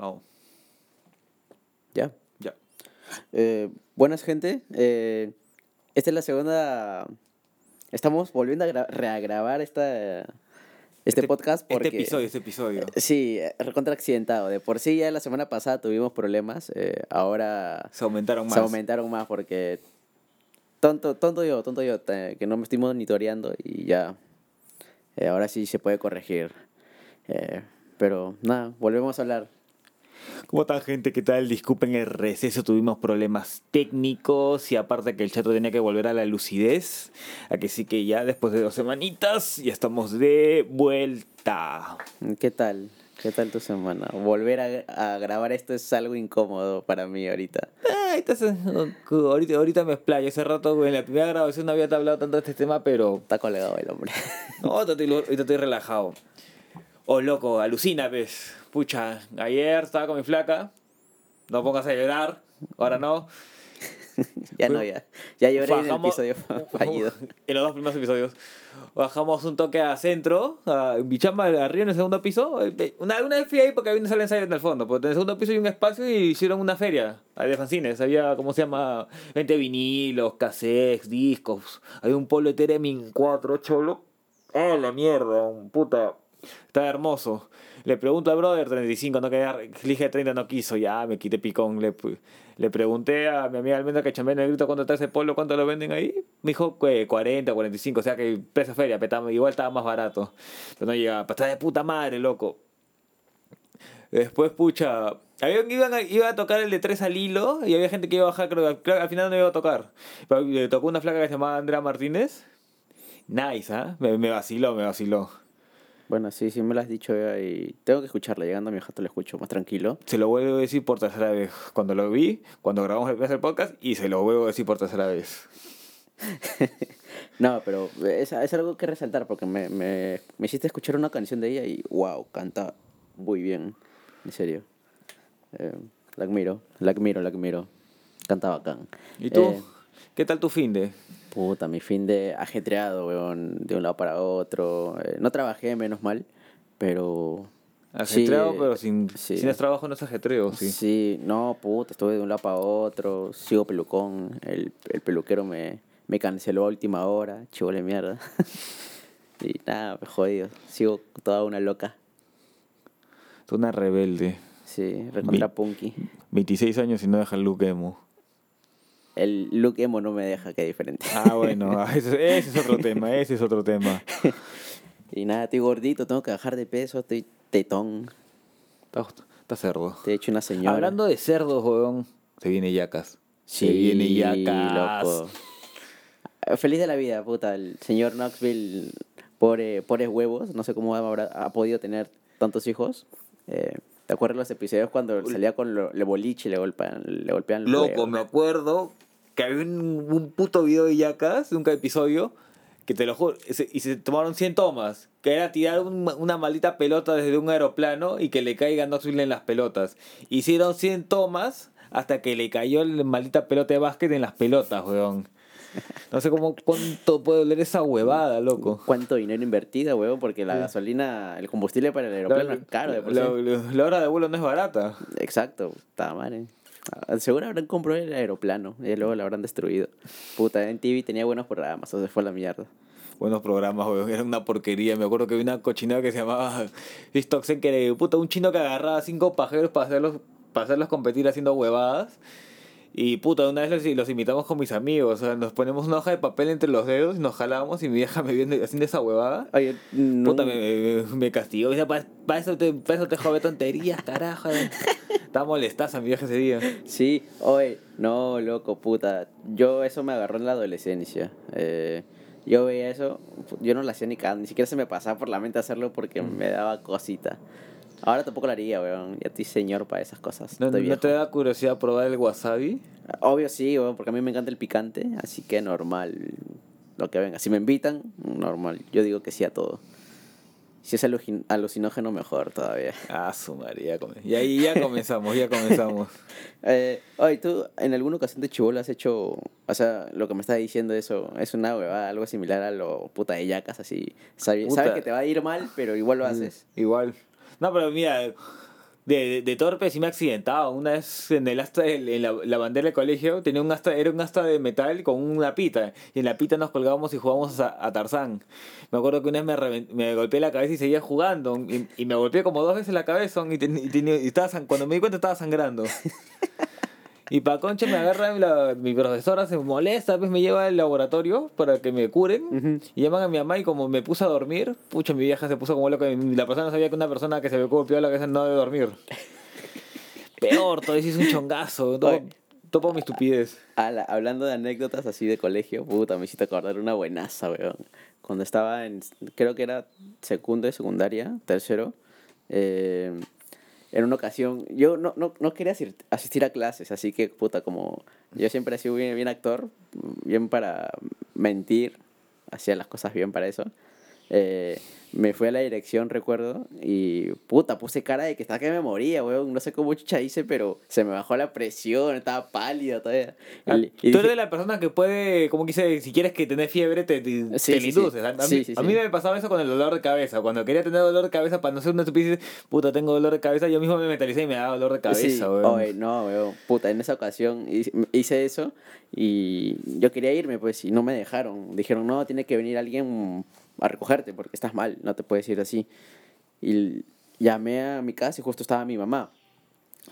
Vamos. Ya. Ya. Eh, buenas, gente. Eh, esta es la segunda. Estamos volviendo a gra- reagrabar esta, este, podcast porque. Este episodio, este episodio. Sí, recontra accidentado. De por sí ya la semana pasada tuvimos problemas. eh, ahora Se aumentaron más. se aumentaron más porque. Tonto, tonto yo, tonto yo, que no me estoy monitoreando y ya. eh, ahora sí se puede corregir. Eh, pero nada, volvemos a hablar. ¿Cómo están, gente? ¿Qué tal? Disculpen el receso, tuvimos problemas técnicos y aparte que el chato tenía que volver a la lucidez. A que sí que ya después de dos semanitas ya estamos de vuelta. ¿Qué tal? ¿Qué tal tu semana? Volver a, a grabar esto es algo incómodo para mí ahorita. Ay, entonces, ahorita, ahorita me explayo. Hace rato en la primera grabación no había hablado tanto de este tema, pero Está colgado el hombre. No, ahorita estoy, estoy relajado. Oh, loco, alucina, ves. Pucha, ayer estaba con mi flaca. No pongas a llorar. Ahora no. ya no, ya. Ya lloré en el Bajamos- episodio fallido. En los dos primeros episodios. Bajamos un toque a centro, a Bichamba, arriba en el segundo piso. Eh, Una, una vez fui ahí porque había una sala de ensayo en el fondo. Porque en el segundo piso hay un espacio y hicieron una feria de fanzines. Había, ¿cómo se llama? 20 vinilos, cassettes, discos. Había un polo Teremin 4, cholo. ¡Ah, la mierda! Puta. Está hermoso. Le pregunto al brother, 35, no quería, dije 30, no quiso, ya me quité picón. Le, le pregunté a mi amiga Almendra que chambea en el grito cuánto está ese polo, cuánto lo venden ahí. Me dijo que 40, 45, o sea que precio feria, pero igual estaba más barato. Pero no llegaba, está de puta madre, loco. Después, pucha, había, iban iba a tocar el de 3 al hilo y había gente que iba a bajar, creo que al final no iba a tocar. Pero le tocó una flaca que se llamaba Andrea Martínez. Nice, ¿ah? Me vaciló, me vaciló. Bueno, sí, sí me lo has dicho ya y tengo que escucharla. Llegando a mi jato lo escucho más tranquilo. Se lo vuelvo a decir por tercera vez. Cuando lo vi, cuando grabamos el primer podcast, y se lo vuelvo a decir por tercera vez. No, pero es, es algo que resaltar porque me, me, me hiciste escuchar una canción de ella y wow, canta muy bien. En serio. Eh, la admiro, la admiro, la admiro. Canta bacán. ¿Y tú? Eh, ¿Qué tal tu fin de? Puta, mi fin de ajetreado, weón, de un lado para otro. Eh, no trabajé, menos mal, pero... Ajetreado, sí, pero sin, sí. sin trabajo no es ajetreo, sí. Sí, no, puta, estuve de un lado para otro, sigo pelucón, el, el peluquero me, me canceló a última hora, chivole mierda. y nada, me jodido, sigo toda una loca. Tú una rebelde. Sí, recontra punky. 26 años y no deja el look emo. El look emo no me deja, que diferente. Ah, bueno, ah, ese, ese es otro tema, ese es otro tema. y nada, estoy gordito, tengo que bajar de peso, estoy tetón, Está, está cerdo. te he hecho una señora. Hablando de cerdos, weón, se viene yacas. se viene yacas. loco. Eh, Feliz de la vida, puta. El señor Knoxville, pobre, pobres huevos. No sé cómo habrá, ha podido tener tantos hijos. Eh, ¿Te acuerdas los episodios cuando salía con lo, le boliche y le golpean, le golpean Loco, huevos? me acuerdo que había un, un puto video de yacas, un episodio, que te lo juro, y se, y se tomaron 100 tomas, que era tirar un- una maldita pelota desde un aeroplano y que le caiga Knoxville en las pelotas. Hicieron 100 tomas hasta que le cayó la maldita pelota de básquet en las pelotas, weón. No sé cómo, cuánto puede doler esa huevada, loco. ¿Cuánto dinero invertido, huevón? Porque la gasolina, el combustible para el aeroplano es caro. de por. La, la- la hora de vuelo no es barata. Exacto, está madre. Ah, Seguro habrán comprado el aeroplano y luego lo habrán destruido. Puta, en TV tenía buenos programas, o se fue a la mierda. buenos programas, weón. Era una porquería. Me acuerdo que había una cochinada que se llamaba Vistoxen, que era puta, un chino que agarraba cinco pajeros para hacerlos, para hacerlos competir haciendo huevadas. Y puta, una vez los, los invitamos con mis amigos. O sea, nos ponemos una hoja de papel entre los dedos y nos jalamos y mi vieja me viene haciendo esa huevada. Oye, no, Puta, me, me, me castigó. Para eso te, pa' eso te jode tonterías, carajo. Estaba molestaza mi vieja ese día. Sí, oye, no, loco, puta. Yo eso me agarró en la adolescencia. Eh, yo veía eso, yo no lo hacía ni cagando, ni siquiera se me pasaba por la mente hacerlo porque Mm. me daba cosita. Ahora tampoco lo haría, weón. Ya estoy señor para esas cosas. ¿No, ¿no te da curiosidad probar el wasabi? Obvio sí, weón, porque a mí me encanta el picante, así que normal. Lo que venga. Si me invitan, normal. Yo digo que sí a todo. Si es alucin- alucinógeno, mejor todavía. Ah, su María. Y ahí ya comenzamos, ya comenzamos. Eh, oye, ¿tú en alguna ocasión de chivolo has hecho, o sea, lo que me estás diciendo eso, es una huevada, algo similar a lo puta de yacas, así, sabe- sabes que te va a ir mal, pero igual lo haces. Igual. No, pero mira, de, de, torpe sí me he accidentado. Una vez en el asta, en la, la bandera del colegio, tenía un asta, era un asta de metal con una pita. Y en la pita nos colgábamos y jugábamos a, a Tarzán. Me acuerdo que una vez me, me golpeé la cabeza y seguía jugando. Y, me golpeé como dos veces la cabeza. Y, y estaba cuando me di cuenta estaba sangrando. Y pa' concha me agarra la- mi profesora, se molesta, pues me lleva al laboratorio para que me curen. Y llaman a mi mamá y como me puse a dormir, pucha, mi vieja se puso como loca. La persona no sabía que una persona que se ve golpeado la cabeza no debe dormir. Peor, todo eso es un chongazo. Todo, por mi estupidez. Ala, hablando de anécdotas así de colegio, puta, me hiciste acordar una buenaza, weón. Cuando estaba en, creo que era segundo de secundaria, tercero, eh, en una ocasión, yo no, no, no quería asistir a clases, así que, puta, como yo siempre he sido bien, bien actor, bien para mentir, hacía las cosas bien para eso. Eh, me fui a la dirección, recuerdo, y puta, puse cara de que estaba que me moría, weón. No sé cómo chucha hice, pero se me bajó la presión, estaba pálido todavía. Ah, Y- Tú eres de la persona que puede, como quise, si quieres que tenés fiebre, te, te, Sí, te sí, induces. A, Sí, mí, a me pasaba eso con el dolor de cabeza. Cuando quería tener dolor de cabeza para no ser una estupidez, puta, tengo dolor de cabeza, yo mismo me mentalicé y me daba dolor de cabeza, weón. oye, no, weón. Puta, en esa ocasión hice eso y yo quería irme, pues, y no me dejaron. Dijeron, no, tiene que venir alguien a recogerte porque estás mal, no te puedes ir así. Y llamé a mi casa y justo estaba mi mamá.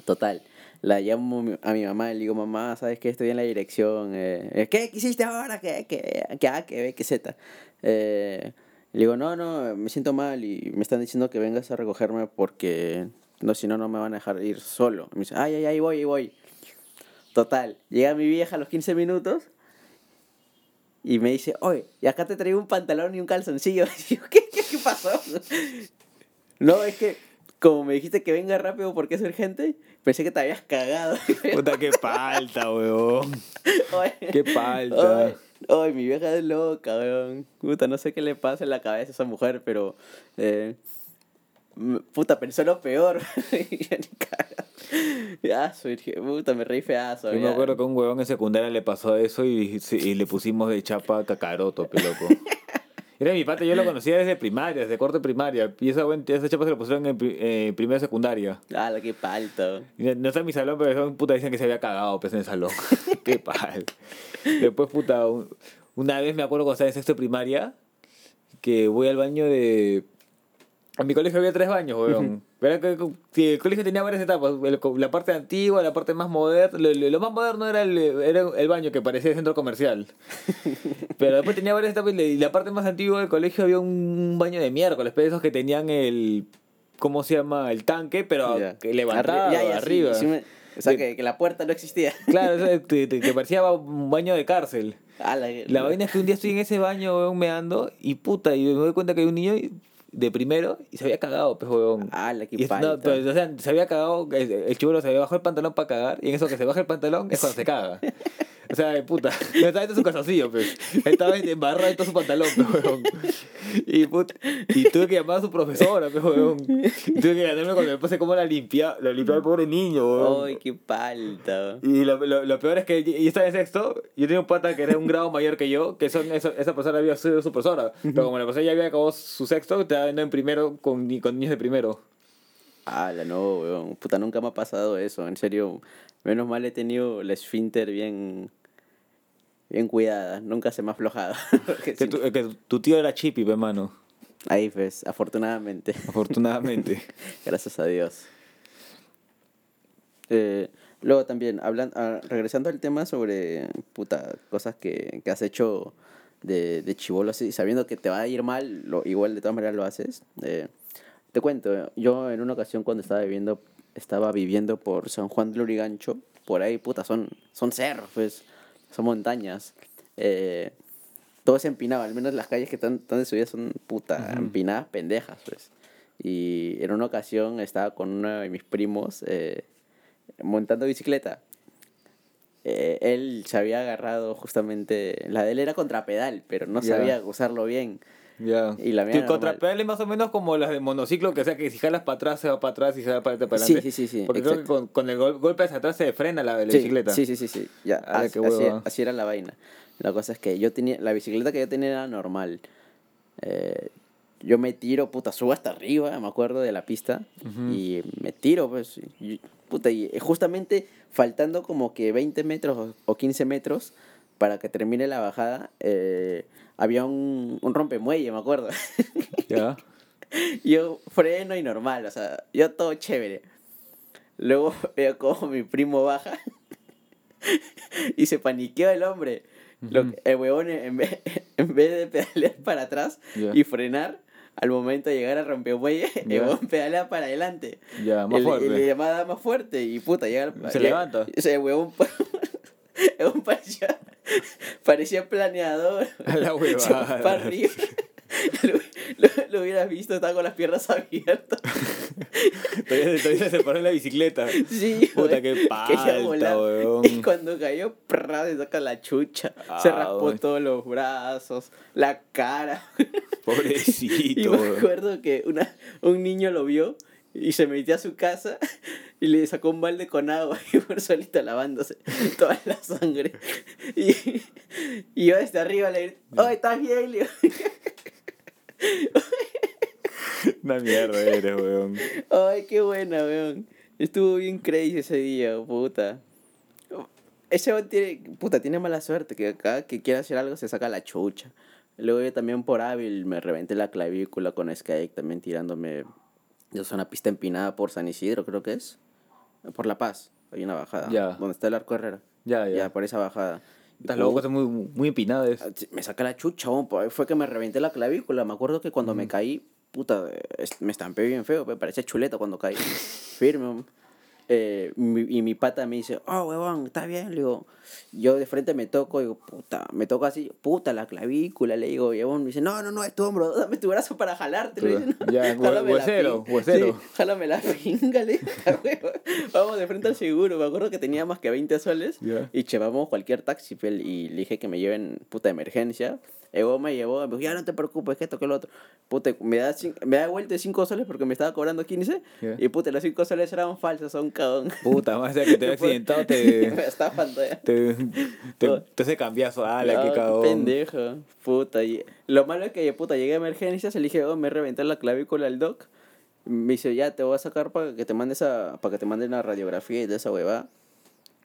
Total. La llamo a mi mamá y le digo, mamá, ¿sabes qué? Estoy en la dirección. eh, eh, ¿Qué? ¿Qué hiciste ahora? ¿Qué? ¿Qué? ¿Qué? A? ¿Qué? B? ¿Qué? Z? Eh, le digo, no, no, me siento mal y me están diciendo que vengas a recogerme porque no, si no, no me van a dejar ir solo. Y me dice, ay, ay, ay, voy, voy. Total, llega mi vieja a los 15 minutos y me dice, oye, y acá te traigo un pantalón y un calzoncillo. Y yo, ¿qué, qué, qué pasó? No, es que como me dijiste que venga rápido porque es urgente, pensé que te habías cagado. Puta, qué palta, weón. Oye, Qué palta. Ay, ay, mi vieja es loca, weón. Puta, no sé qué le pasa en la cabeza a esa mujer, pero. eh, puta, pensó lo peor. Ya. Ya, soy, puta, me reí feazo. Yo me acuerdo que un huevón en secundaria le pasó eso y, y le pusimos de chapa cacaroto, pe loco. Era mi pata, yo lo conocía desde primaria, desde cuarto de primaria. Y esa, esa chapa se la pusieron en eh, primero de secundaria. Ah, que palto. No no está en mi salón, pero son puta dicen que se había cagado pues, en el salón. Qué pal. Después, puta, un- una vez me acuerdo cuando estaba en sexto de primaria, que voy al baño de... En mi colegio había tres baños, weón. Verá que que el colegio tenía varias etapas. el- La parte antigua, la parte más moderna. Lo, más moderno era el, era el baño que parecía centro comercial. Pero después tenía varias etapas y la- y parte más antigua del colegio había un baño de miércoles, pero esos que tenían el... ¿Cómo se llama? El tanque, pero que levantado Arri- ya, ya, sí, arriba. sí me- o sea, que, que la puerta no existía. Claro, o sea, que parecía un baño de cárcel. Ah, la, La vaina es que un día estoy en ese baño, weón, meando, y puta, y me doy cuenta que hay un niño de primero y se había cagado, pues. Ah, la que no, pero, o sea, se había cagado, el, el se había bajado el pantalón para cagar, y en eso que se baja el pantalón es cuando se caga. O sea, puta, no estaba en su calzoncillo, pues. Estaba embarrado en todo su pantalón, pues, weón. Y, puta, y tuve que llamar a su profesora, pues, weón. Y tuve que ganarme cuando me pase cómo la limpia, la limpiaba el pobre niño, weón. Ay, qué palta. Y lo, lo, lo peor es que yo estaba en sexto, yo tenía un pata que era un grado mayor que yo, que son, eso, esa persona había sido su profesora. Pero como la persona ya había acabado su sexto, estaba viendo en primero con, con niños de primero. Ah, la no, weón. Puta, nunca me ha pasado eso. En serio, menos mal he tenido la esfínter bien. Bien cuidada. Nunca se me ha aflojado. Que tu, que tu tío era chippy, pe, mano. Ahí, pues, afortunadamente. Afortunadamente. Gracias a Dios. Eh, luego también, hablan, ah, regresando al tema sobre puta, cosas que, que has hecho de, de chivolo, así, sabiendo que te va a ir mal, lo, igual de todas maneras lo haces. Eh, te cuento, yo en una ocasión cuando estaba viviendo, estaba viviendo por San Juan de Lurigancho, por ahí, puta, son, son cerros, pues, son montañas. Eh, todo es empinado, al menos las calles que están, están de subida son puta, empinadas pendejas, pues. Y en una ocasión estaba con uno de mis primos eh, montando bicicleta. Eh, él se había agarrado justamente, la de él era contrapedal, pero no sabía usarlo bien. Ya. Y la mía es más o menos como las de monociclo, que sea que si jalas para atrás se va para atrás y se va para adelante. Sí, sí, sí, sí, Porque creo que con, con el gol- golpe hacia atrás se frena la, la Sí, bicicleta. Sí, sí, sí, sí. Ya, Ala, así, así- así era la vaina. La cosa es que yo tenía, la bicicleta que yo tenía era normal. Eh, yo me tiro, puta, subo hasta arriba, me acuerdo de la pista, y me tiro, pues, y, puta, y justamente faltando como que 20 metros o- o 15 metros para que termine la bajada, eh, había un, un rompemuelle, me acuerdo. Ya. yo freno y normal, o sea, yo todo chévere. Luego veo como mi primo baja y se paniqueó el hombre. Lo que- el huevón, en vez, en vez de pedalear para atrás y frenar, al momento de llegar a rompemuelle, el Ya. huevón pedalea para adelante. Ya, más Y le- y fuerte. le llamaba más fuerte y puta, llega Se llega- levanta. O sea, el huevón, el huevón parecía, parecía planeador. A la Se fue huevada. para arriba. Lo, lo- lo hubieras visto, estaba con las piernas abiertas. Todavía, todavía se paró en la bicicleta. Sí, Puta, qué palta, weón. Y cuando cayó, prrra, se saca la chucha. se Ah, raspó todos los brazos, la cara. Y Pobrecito, me weón. acuerdo que una, un niño lo vio y se metió a su casa y le sacó un balde con agua y fue solito lavándose toda la sangre. Y, y yo desde arriba le grité, ¡Oh, estás bien! Le digo, Una mierda eres, weón. ¡Ay, qué buena, weón! Estuvo bien crazy ese día, puta. Ese weón tiene, puta, tiene mala suerte que acá que quiere hacer algo se saca la chucha. Luego yo también por hábil me reventé la clavícula con Skype también tirándome. Soy una pista empinada por San Isidro, creo que es. Por La Paz. Hay una bajada. Ya. Donde está el arco Herrera. Ya, ya. Ya, por esa bajada. Estás loco, puta, estás muy, muy empinado. es. me saca la chucha, pues, fue que me reventé la clavícula. Me acuerdo que cuando me caí, puta, es- me estampé bien feo, me parecía chuleta cuando caí. Firme. Eh, y mi pata me dice, oh, huevón, ¿está bien? Le digo, yo de frente me toco, digo, puta, me toco así, puta, la clavícula, le digo, huevón me dice, no, no, no, es tu hombro, dame tu brazo para jalarte. Le dice, "No, ya, huesero, huesero. Sí, jálame la pinga, le. Vamos de frente al seguro, me acuerdo que tenía más que 20 soles. Ya. Y llevamos cualquier taxi pel, y le dije que me lleven puta emergencia. Evo me llevó, me dijo, ya no te preocupes, que esto, que lo otro. Puta, me da, me da vuelta de 5 soles porque me estaba cobrando 15. Ya. Y puta, los 5 soles eran falsos, son cagón. Puta, más allá que te había accidentado, te. me estafan todavía. Te, te, te hace cambiazo. La que No, cagón. pendejo. Puta. Y lo malo es que, puta, llegué a emergencias, le dije, oh, me reventé la clavícula al doc. Me dice, ya, te voy a sacar para que te mandes a, para que te manden una radiografía y de esa huevada.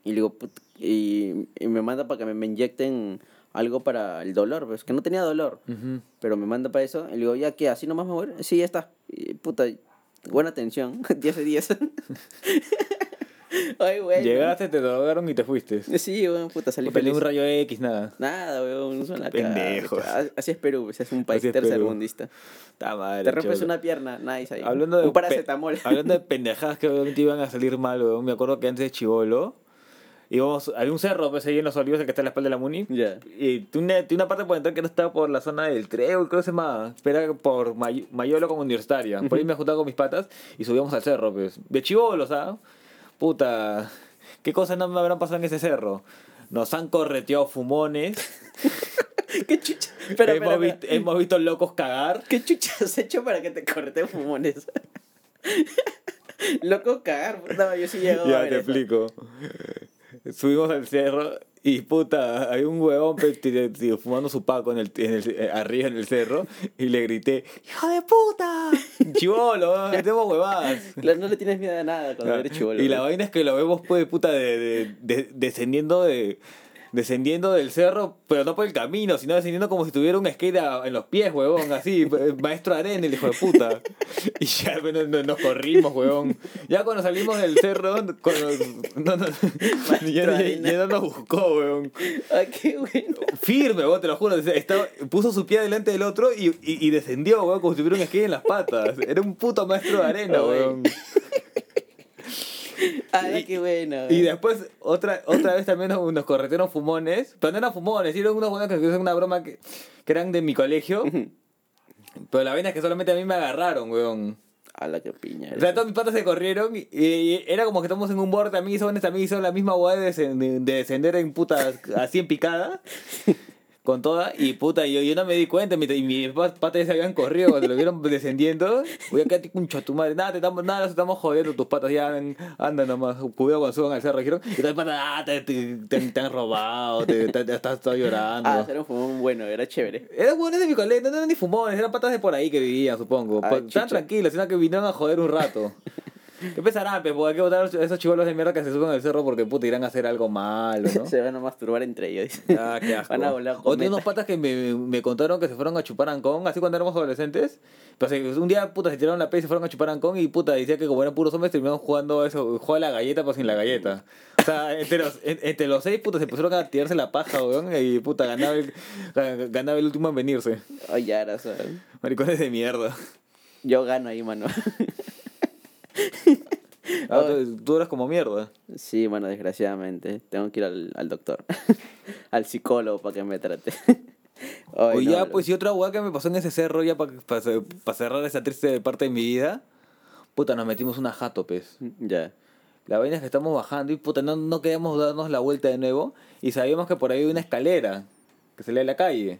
Y le digo, y, y me manda para que me, me inyecten algo para el dolor, pues que no tenía dolor. Pero me manda para eso. Y le digo, ya, ¿qué? ¿Así nomás me voy? a ir?". Sí, ya está. Y, puta, buena atención. 10 de 10. Ay, güey. Llegaste, te drogaron y te fuiste. Sí, weón, puta, salí tenía feliz. un rayo X, nada. Nada, weón, no son la Pendejos. cara. Así es Perú, es un país tercermundista. Está mal. Te rompes una pierna, nice ahí. Hablando de un paracetamol. hablando de pendejadas que obviamente iban a salir mal, weón. Me acuerdo que antes de Chivolo íbamos había un cerro pues ahí en los olivos el que está en la espalda de la Muni. Ya. Y tiene una, una parte por entrar que no estaba por la zona del Trébol, creo que se llama. Espera por May- Mayolo como universitaria. Por ahí me juntaba con mis patas y subíamos al cerro, pues. De chivolo, ¿sabes? Puta. ¿Qué cosas no me habrán pasado en ese cerro? Nos han correteado fumones. ¿Qué chucha? Espera, hemos, espera. visto, hemos visto locos cagar. ¿Qué chucha has hecho para que te correten fumones? Loco cagar, puta, yo sí llego a Ya ver te eso. explico. Subimos al cerro y puta, hay un huevón fumando su paco en el, en el, eh, arriba en el cerro y le grité, ¡Hijo de puta! Chivolo, hacemos huevadas. Claro, no le tienes miedo a nada cuando eres chivolo. y la vaina es que lo vemos pues puta de, de- de- descendiendo de descendiendo del cerro, pero no por el camino, sino descendiendo como si tuviera un skate en los pies, huevón, así, eh, maestro arena, el hijo de puta. Y ya bueno, no- nos corrimos, huevón. Ya cuando salimos del cerro, cuando, no, no, ya, ya- arena. ya no nos buscó, huevón. Ay, qué bueno. Firme, huevón, te lo juro. estaba- puso su pie delante del otro y, y, y descendió, huevón, como si tuviera un skate en las patas. Era un puto maestro de arena, huevón. Ay, Y- qué bueno. Y después, otra, otra vez también nos, nos corretearon fumones. Pero no eran fumones, eran unos buenos que hacían una broma que, que eran de mi colegio. Pero la vaina es que solamente a mí me agarraron, weón. A la que piña. O sea, todos mis patas se corrieron y, y era como que estamos en un borde también. Buenos también hicieron la misma hueá de, de descender en putas así en picada. con toda y puta, yo, yo no me di cuenta mis pa- patas ya se habían corrido cuando lo vieron descendiendo. Voy a quedarte con tu madre, nada, te estamos, nada, nos estamos jodiendo, tus patas ya andan, andan nomás, cuidado cuando suban al cerro, dijeron, y tus patas, ah, te, te, te- te han robado, te, estás, llorando. Ah, era un fumón bueno, era chévere. Eran buenos de mi colegio, no eran ni fumones, eran patas de por ahí que vivían, supongo. Ah. Estaban tranquilos, sino que vinieron a joder un rato. ¿Qué pensarán, pe? Porque hay que votar a esos chivolos de mierda que se suben al cerro porque puta irán a hacer algo malo, ¿no? Se van a masturbar entre ellos. Ah, qué asco. Van a volar O cometa. unos patas que me, me contaron que se fueron a chupar Ancón, así cuando éramos adolescentes. Pues eh, un día, puta, se tiraron la P y se fueron a chupar Ancón y puta, decía que como eran puros hombres terminaron jugando eso, juega la galleta pero sin la galleta. O sea, entre los, en- entre los seis, puta, se pusieron a tirarse la paja, weón, y puta, ganaba el, ga- ganaba el último en venirse. Ay, ya era, o sea, Maricones de mierda. Yo gano ahí, mano. Ah, tú, tú eras como mierda. Sí, mano, desgraciadamente. Tengo que ir al, al doctor. al psicólogo para que me trate. Ay, Oye, no, ya, pues, y otra hueá que me pasó en ese cerro, ya para cerrar esa triste parte de mi vida. Puta, nos metimos una jato, pues. Ya. La vaina es que estamos bajando y puta, no, no queríamos darnos la vuelta de nuevo. Y sabíamos que por ahí hay una escalera que salía a la calle.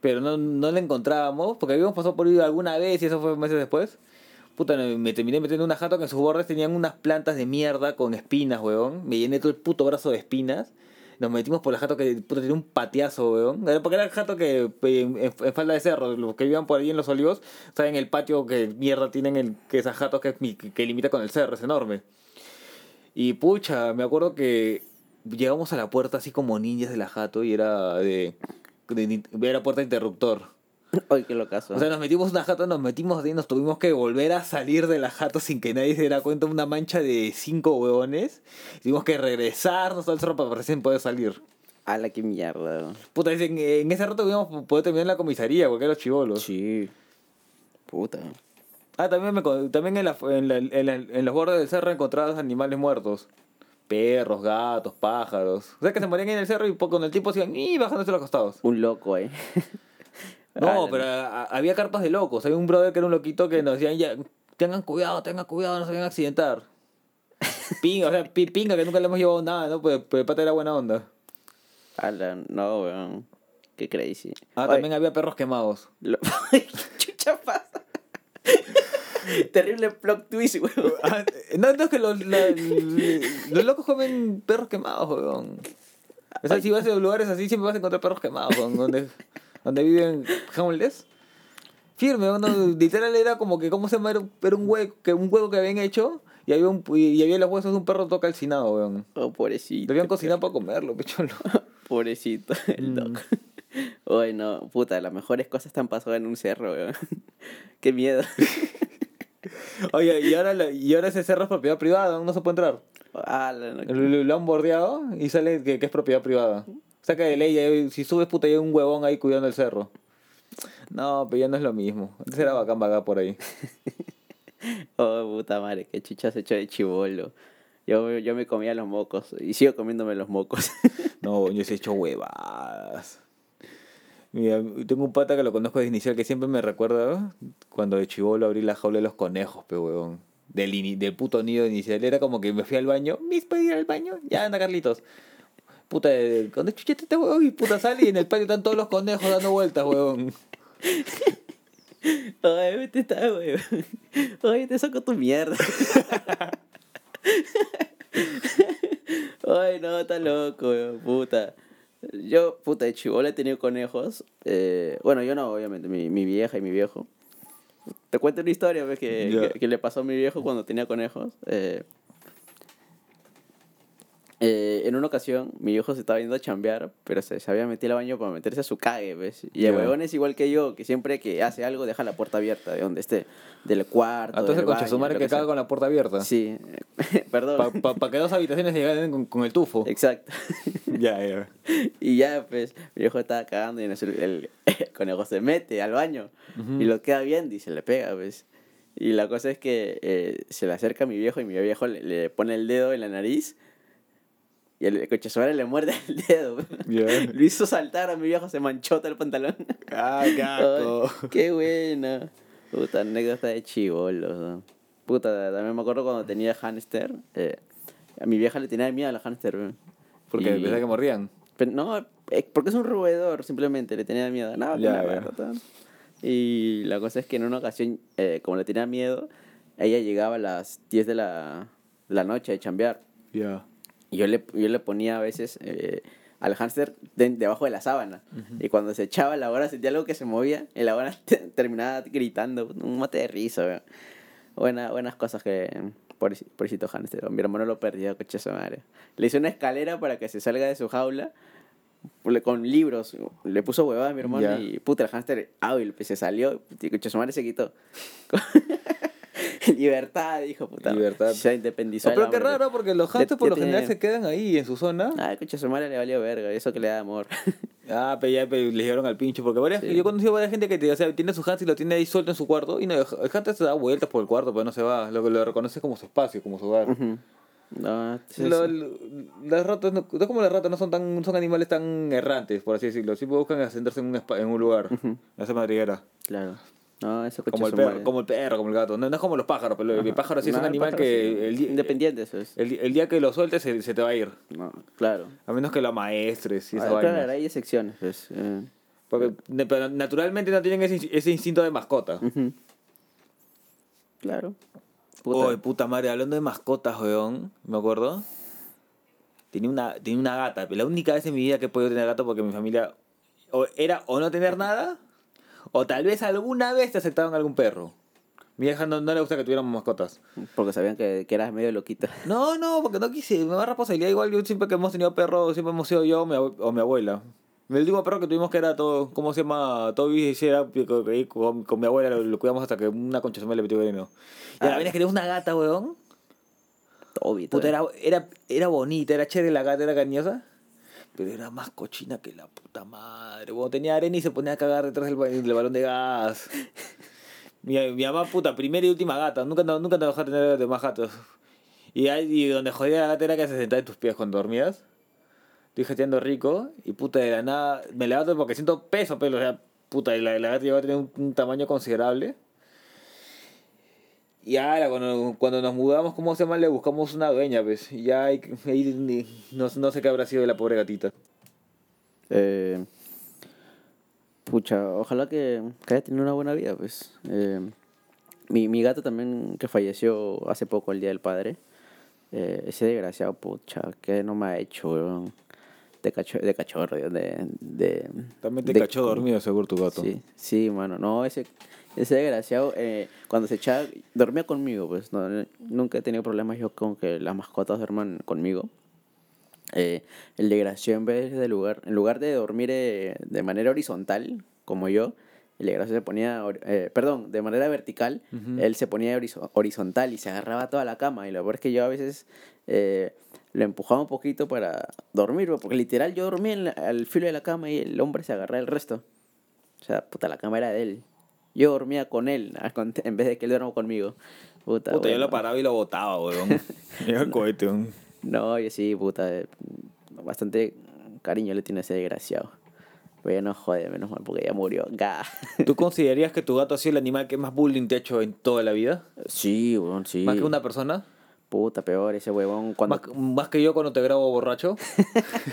Pero no, no la encontrábamos porque habíamos pasado por ahí alguna vez y eso fue meses después. Puta, me terminé metiendo en una jato que en sus bordes tenían unas plantas de mierda con espinas, weón. Me llené todo el puto brazo de espinas. Nos metimos por la jato que puta, tenía un patiazo, weón. Porque era el jato que en, falda de cerro, los que vivían por ahí en los olivos, saben el patio que mierda tienen el, que esas jatos que, que limita con el cerro, es enorme. Y pucha, me acuerdo que llegamos a la puerta así como ninjas de la jato y era de, de, era puerta interruptor. Ay, qué locazo. O sea, nos metimos una jato, nos metimos ahí, nos tuvimos que volver a salir de la jato sin que nadie se diera cuenta, una mancha de cinco huevones. Tuvimos que regresarnos al cerro para recién poder salir. Ala, qué mierda. Puta, dicen, en ese rato hubiéramos podido terminar en la comisaría, porque eran los chivolos. Sí. Puta. Ah, también, me, también en, la, en, la- en, la- en los bordes del cerro encontrabas animales muertos. Perros, gatos, pájaros. O sea que se morían en el cerro y con el tiempo se iban y bajándose los costados. Un loco, eh. No, Ala, pero a- había carpas de locos. Había un brother que era un loquito que nos decían, ya, tengan cuidado, tengan cuidado, no se vayan a accidentar. Pinga, o sea, pi- pinga que nunca le hemos llevado nada, ¿no? Pues, pues el pata era buena onda. Ala, no, weón. Qué crazy. Ah, Oye, también había perros quemados. lo- Chucha pasa. Terrible plot twist, weón. Ah, no, no es que los, la- los locos comen perros quemados, weón. O sea, si vas a lugares así, siempre vas a encontrar perros quemados, weón, donde, donde viven homeless. Firme, uno, literal era como que, ¿cómo se llama? Era un, hueco, que, un hueco que habían hecho y había, un, y había los huesos de un perro todo calcinado, weón. Oh, pobrecito. Lo habían cocinado para comerlo, pecholo. Pobrecito, el Mm. doc. Ay, no, puta, las mejores cosas están pasando en un cerro, weón. Qué miedo. Oye, y ahora, la- y ahora ese cerro es propiedad privada, no se puede entrar. No. Lo, lo han bordeado y sale que, que es propiedad privada. Que de ley, ya- si subes puta, hay un huevón ahí cuidando el cerro. No, pero ya no es lo mismo. Antes era bacán vagar por ahí. Oh, puta madre, qué chucha se echó de chivolo. Yo, yo me comía los mocos y sigo comiéndome los mocos. No, yo se he hecho huevadas. Mira, tengo un pata que lo conozco desde inicial que siempre me recuerda cuando de chivolo abrí la jaula de los conejos, pe huevón. Del, del puto nido inicial. Era como que me fui al baño. ¿Mis puedo ir al baño? Ya anda, Carlitos. Puta, eh, ¿dónde chuchete este huevón? Y puta sale y en el patio están todos los conejos dando vueltas, huevón. Ay, vete está, weón. Ay, te saco tu mierda. Ay, no, está loco, weón, puta. Yo, puta, de chivolo he tenido conejos. Eh, bueno, yo no, obviamente, mi, mi vieja y mi viejo. Te cuento una historia pues, que, que, que le pasó a mi viejo cuando tenía conejos. Eh, eh, en una ocasión, mi viejo se estaba yendo a chambear, pero se, se había metido al baño para meterse a su cague, ¿ves? Y el Ya. huevón es igual que yo, que siempre que hace algo deja la puerta abierta de donde esté, del cuarto. Entonces, madre lo que sea. caga con la puerta abierta. Sí, perdón. Para que dos habitaciones lleguen con, con el tufo. Exacto. ya, ya. y ya, pues, mi viejo estaba cagando y eso el, el conejo se mete al baño Ujú. y lo queda viendo y se le pega, pues. Y la cosa es que eh, se le acerca a mi viejo y mi viejo le, le pone el dedo en la nariz y el coche madre le muerde el dedo. Ya. Lo hizo saltar a mi viejo, se manchó todo el pantalón. Ah. Ay, qué buena. Puta, anécdota de chivolos. Puta, también me acuerdo cuando tenía hámster. eh, a mi vieja le tenía miedo a la hámster. weón. Porque Y- pensaba que mordían. Pero no, eh, porque es un roedor, simplemente le tenía miedo. No, ya. verga, tal. Y la cosa es que en una ocasión, eh, como le tenía miedo, ella llegaba a las 10 de la, la noche de chambear. Ya. Yo le, yo le ponía a veces eh, al hámster de- debajo de la sábana. Y cuando se echaba la hora sentía algo que se movía y la hora te- terminaba gritando. Un mate de risa, weón. Buena, buenas cosas que... Pobrecito, hámster. Mi hermano lo perdió, coche su madre. Le hice una escalera para que se salga de su jaula con libros. Le puso huevada a mi hermano y puta, el hámster hábil, pues se salió. Y coche su madre se quitó. Libertad, dijo puta. Libertad. Se independizó. No, pero qué raro, porque los hamsters por lo general se quedan ahí en su zona. Ah, coche su madre le valió verga, eso que le da amor. Ah, pero ya pero le llevaron al pincho. Porque varias, Sí. yo he conocido a varias gente que o sea, tiene su hamster y lo tiene ahí suelto en su cuarto. Y no, el hamster se da vueltas por el cuarto, pero no se va. Lo que lo reconoce como su espacio, como su hogar. Ujú. no, sí, Lo- las ratas, no, no como las ratas, no son tan son animales tan errantes, por así decirlo. Siempre buscan asentarse en un, espa- en un lugar, Ujú. hacer madriguera. Claro. No, eso Como el, perro, como el perro, como el gato. No, no es como los pájaros, pero el Ajá. pájaro sí es No, un el animal que sí, el, di- Independiente, eso es. el, el día que lo sueltes se, se te va a ir. No, claro. A menos que lo maestres y esa Ah, vaina. claro, hay excepciones, pues. eh. Porque pero naturalmente no tienen ese, ese instinto de mascota. Claro. Puta. Puta. puta madre, hablando de mascotas, weón, me acuerdo. Tenía una, tenía una gata. La única vez en mi vida que he podido tener gato porque mi familia o era o no tener nada, o tal vez alguna vez te aceptaban algún perro. Mi vieja no, no le gusta que tuviéramos mascotas. Porque sabían que, que eras medio loquito. No, no, porque no quise. Me da responsabilidad. Igual yo siempre que hemos tenido perros, siempre hemos sido yo o mi, o mi abuela. El último perro que tuvimos que era todo, ¿cómo se llama? Toby, sí, era con, con- mi abuela lo, lo cuidamos hasta que una concha se me le metió veneno. Y a la Ah. vez que teníamos una gata, weón. Toby, Puta, era, era, era bonita, era chévere la gata, era cariñosa. Pero era más cochina que la puta madre. Bueno, tenía arena y se ponía a cagar detrás del, del balón de gas. mi, mi mamá, puta, primera y última gata. Nunca, nunca te dejó tener de más gatos. Y, ahí, y donde jodía la gata era que se sentaba en tus pies cuando dormías. Estoy jeteando rico. Y puta, de la nada. Me levanto porque siento peso, pero, o sea, puta, y la, la gata llegó a tener un, un tamaño considerable. Y ahora, cuando, cuando nos mudamos, ¿cómo se llama? Le buscamos una dueña, pues. Y ya hay, no, no sé qué habrá sido de la pobre gatita. Eh, pucha, ojalá que, que haya tenido una buena vida, pues. Eh, mi, mi gato también, que falleció hace poco, el Día del Padre. eh, ese desgraciado, pucha, que no me ha hecho, weón. De, cacho, de cachorro, de... de También te de- cachó dormido, seguro, tu gato. Sí, sí, mano. No, ese, ese desgraciado, eh, cuando se echaba, dormía conmigo, pues. No, nunca he tenido problemas yo con que las mascotas duerman conmigo. Eh, el desgraciado, en vez de lugar, en lugar de dormir eh, de manera horizontal, como yo, el desgraciado se ponía, eh, perdón, de manera vertical, Ujú. él se ponía horizo- horizontal y se agarraba toda la cama. Y lo peor es que yo a veces eh, lo empujaba un poquito para dormir, porque literal yo dormía en la- al filo de la cama y el hombre se agarraba el resto. O sea, puta, la cama era de él. Yo dormía con él, en vez de que él duerma conmigo. Puta, Puta, yo lo paraba y lo botaba, weón. Era el cohete, weón. No, yo sí, puta. eh, Bastante cariño le tiene ese desgraciado. Pero ya no jode, menos mal, porque ya murió. Ga. ¿Tú considerarías que tu gato ha sido el animal que más bullying te ha hecho en toda la vida? Sí, weón, sí. ¿Más que una persona? Puta, peor ese huevón. Cuando... ¿Más, más que yo cuando te grabo borracho?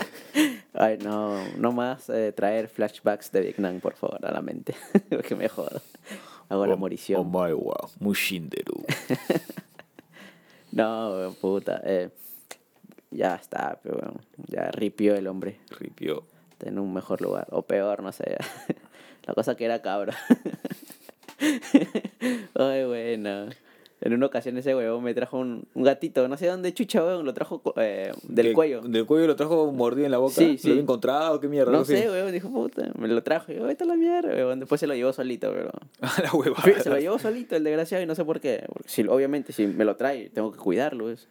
Ay, no, no más eh, traer flashbacks de Vietnam, por favor, a la mente. Porque me jodo. Hago la morición. Oh my wow, Mushinderu. No, weón, puta. eh, ya está, pero bueno, ya ripió el hombre. Ripió. Está en un mejor lugar. O peor, no sé. La cosa que era cabra. Ay, bueno. En una ocasión ese huevón me trajo un, un gatito, no sé dónde chucha, weón, lo trajo eh, del De- cuello. Del cuello lo trajo mordido en la boca. Sí, sí. ¿Lo había encontrado? ¿Qué mierda? No sé, weón, dijo, puta, me lo trajo. Y yo, vete a la mierda, weón. Después se lo llevó solito, pero... A la huevada. Se lo llevó solito el desgraciado y no sé por qué. Porque si, obviamente, si me lo trae, tengo que cuidarlo, ¿ves?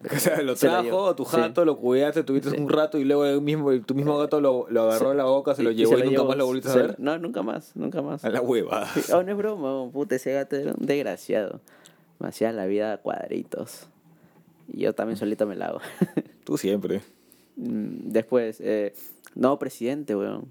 O sea, lo trajo a tu Sí. gato, lo cuidaste, tuviste Sí. un rato y luego el mismo, tu mismo gato lo, lo agarró en la boca, se lo Y- llevó y, nunca llevó. más lo volviste a ver. No, nunca más, nunca más. A la hueva. Oh, no es broma, puta, ese gato era un desgraciado. Me hacía la vida a cuadritos. Y yo también solito me la hago. Tú siempre. Mm, Después, eh, no, presidente, weón.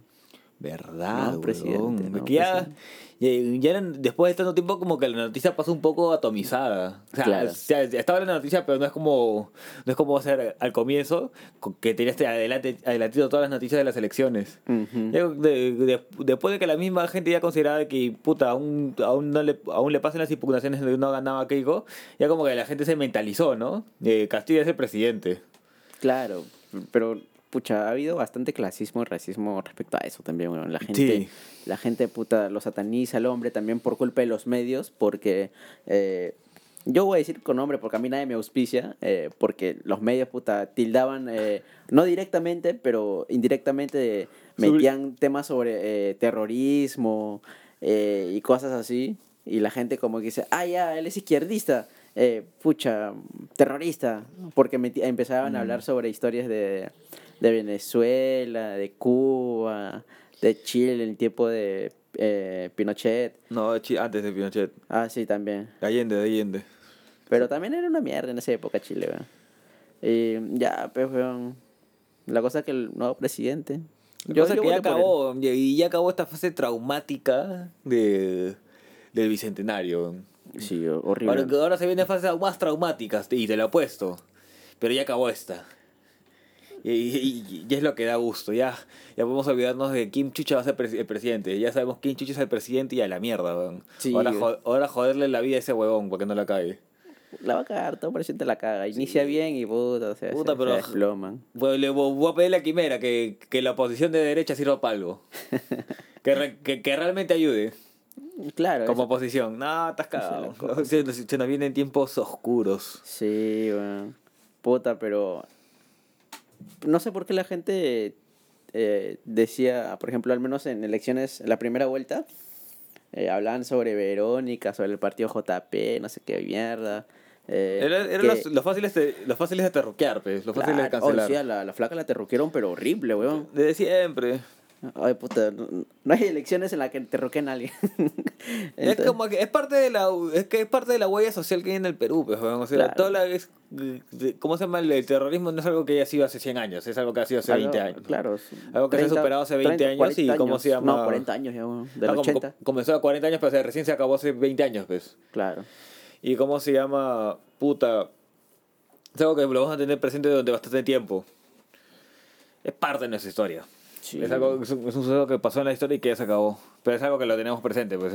¿Verdad, No, presidente, no, ya, presidente. ya, ya eran- después de tanto tiempo como que la noticia pasó un poco atomizada. O sea, Claro. o sea, estaba en la noticia, pero no es como no es como va a ser al comienzo, que tenías adelante, adelantito todas las noticias de las elecciones. Ujú. Ya de- de- después de que la misma gente ya consideraba que puta aún, aún, no le, aún le pasen las impugnaciones de no ganaba Keiko, ya como que la gente se mentalizó, ¿no? Eh, Castillo es el presidente. Claro, pero pucha, ha habido bastante clasismo y racismo respecto a eso también, weón. La gente, Sí. la gente puta lo sataniza al hombre también por culpa de los medios, porque eh, yo voy a decir con nombre porque a mí nadie me auspicia, eh, porque los medios puta tildaban, eh, no directamente, pero indirectamente Sobre- metían temas sobre terrorismo y cosas así, y la gente como que dice, ah, ya, él es izquierdista. Pucha, terrorista, porque empezaban a hablar sobre historias de, de Venezuela, de Cuba, de Chile en el tiempo de eh, Pinochet. No, antes de Pinochet. Ah, sí, también. Allende, de Allende. Pero también era una mierda en esa época Chile, weón. Y ya, pues, weón. La cosa es que el nuevo presidente. Yo, cosa que ya acabó, y ya acabó esta fase traumática de, del bicentenario. Sí, horrible. Ahora, ahora se vienen fases más traumáticas, y te lo apuesto. Pero ya acabó esta. Y, y- y es lo que da gusto. Ya, ya podemos olvidarnos de quién chucha va a ser el presidente. Ya sabemos quién chucha es el presidente y a la mierda, weón. Sí, ahora, jo- ahora joderle la vida a ese huevón para que no la cague. La va a cagar, todo presidente la caga. Inicia bien y puta, o sea, Puta, se, pero- se desploman. Voy, le voy a pedir la quimera que, que la oposición de derecha sirva para algo. que, re- que, que realmente ayude. Claro. Como eso- oposición. No, estás cagado. Se, se nos vienen tiempos oscuros. Sí, weón. Puta, pero. No sé por qué la gente eh, decía, por ejemplo, al menos en elecciones, en la primera vuelta, eh, hablaban sobre Verónica, sobre el partido JP, no sé qué mierda. eh, Eran que- los, los fáciles de, los fáciles de terruquear, pues. Los fáciles de cancelar. la, la flaca la terruquieron, pero horrible, weón. Desde siempre. Ay, puta, no, no hay elecciones en las que terruquen a alguien. es Entonces- como que es parte de la es que es parte de la huella social que hay en el Perú, pues, o sea, Claro. toda la es- ¿cómo se llama? El, terrorismo no es algo que haya sido hace 100 años, es algo que ha sido hace 20 Algo- años. Claro. Algo que se ha superado hace 20 años y ¿cómo se llama? No, 40 años ya. Del Ah, como- 80. comenzó a 40 años, pero se- recién se acabó hace 20 años, pues. Claro. ¿Y cómo se llama? Puta. Es algo que lo vamos a tener presente durante bastante tiempo. Es parte de nuestra historia. Sí. Es, algo, es, un, es un suceso que pasó en la historia y que ya se acabó. Pero es algo que lo tenemos presente. Pues.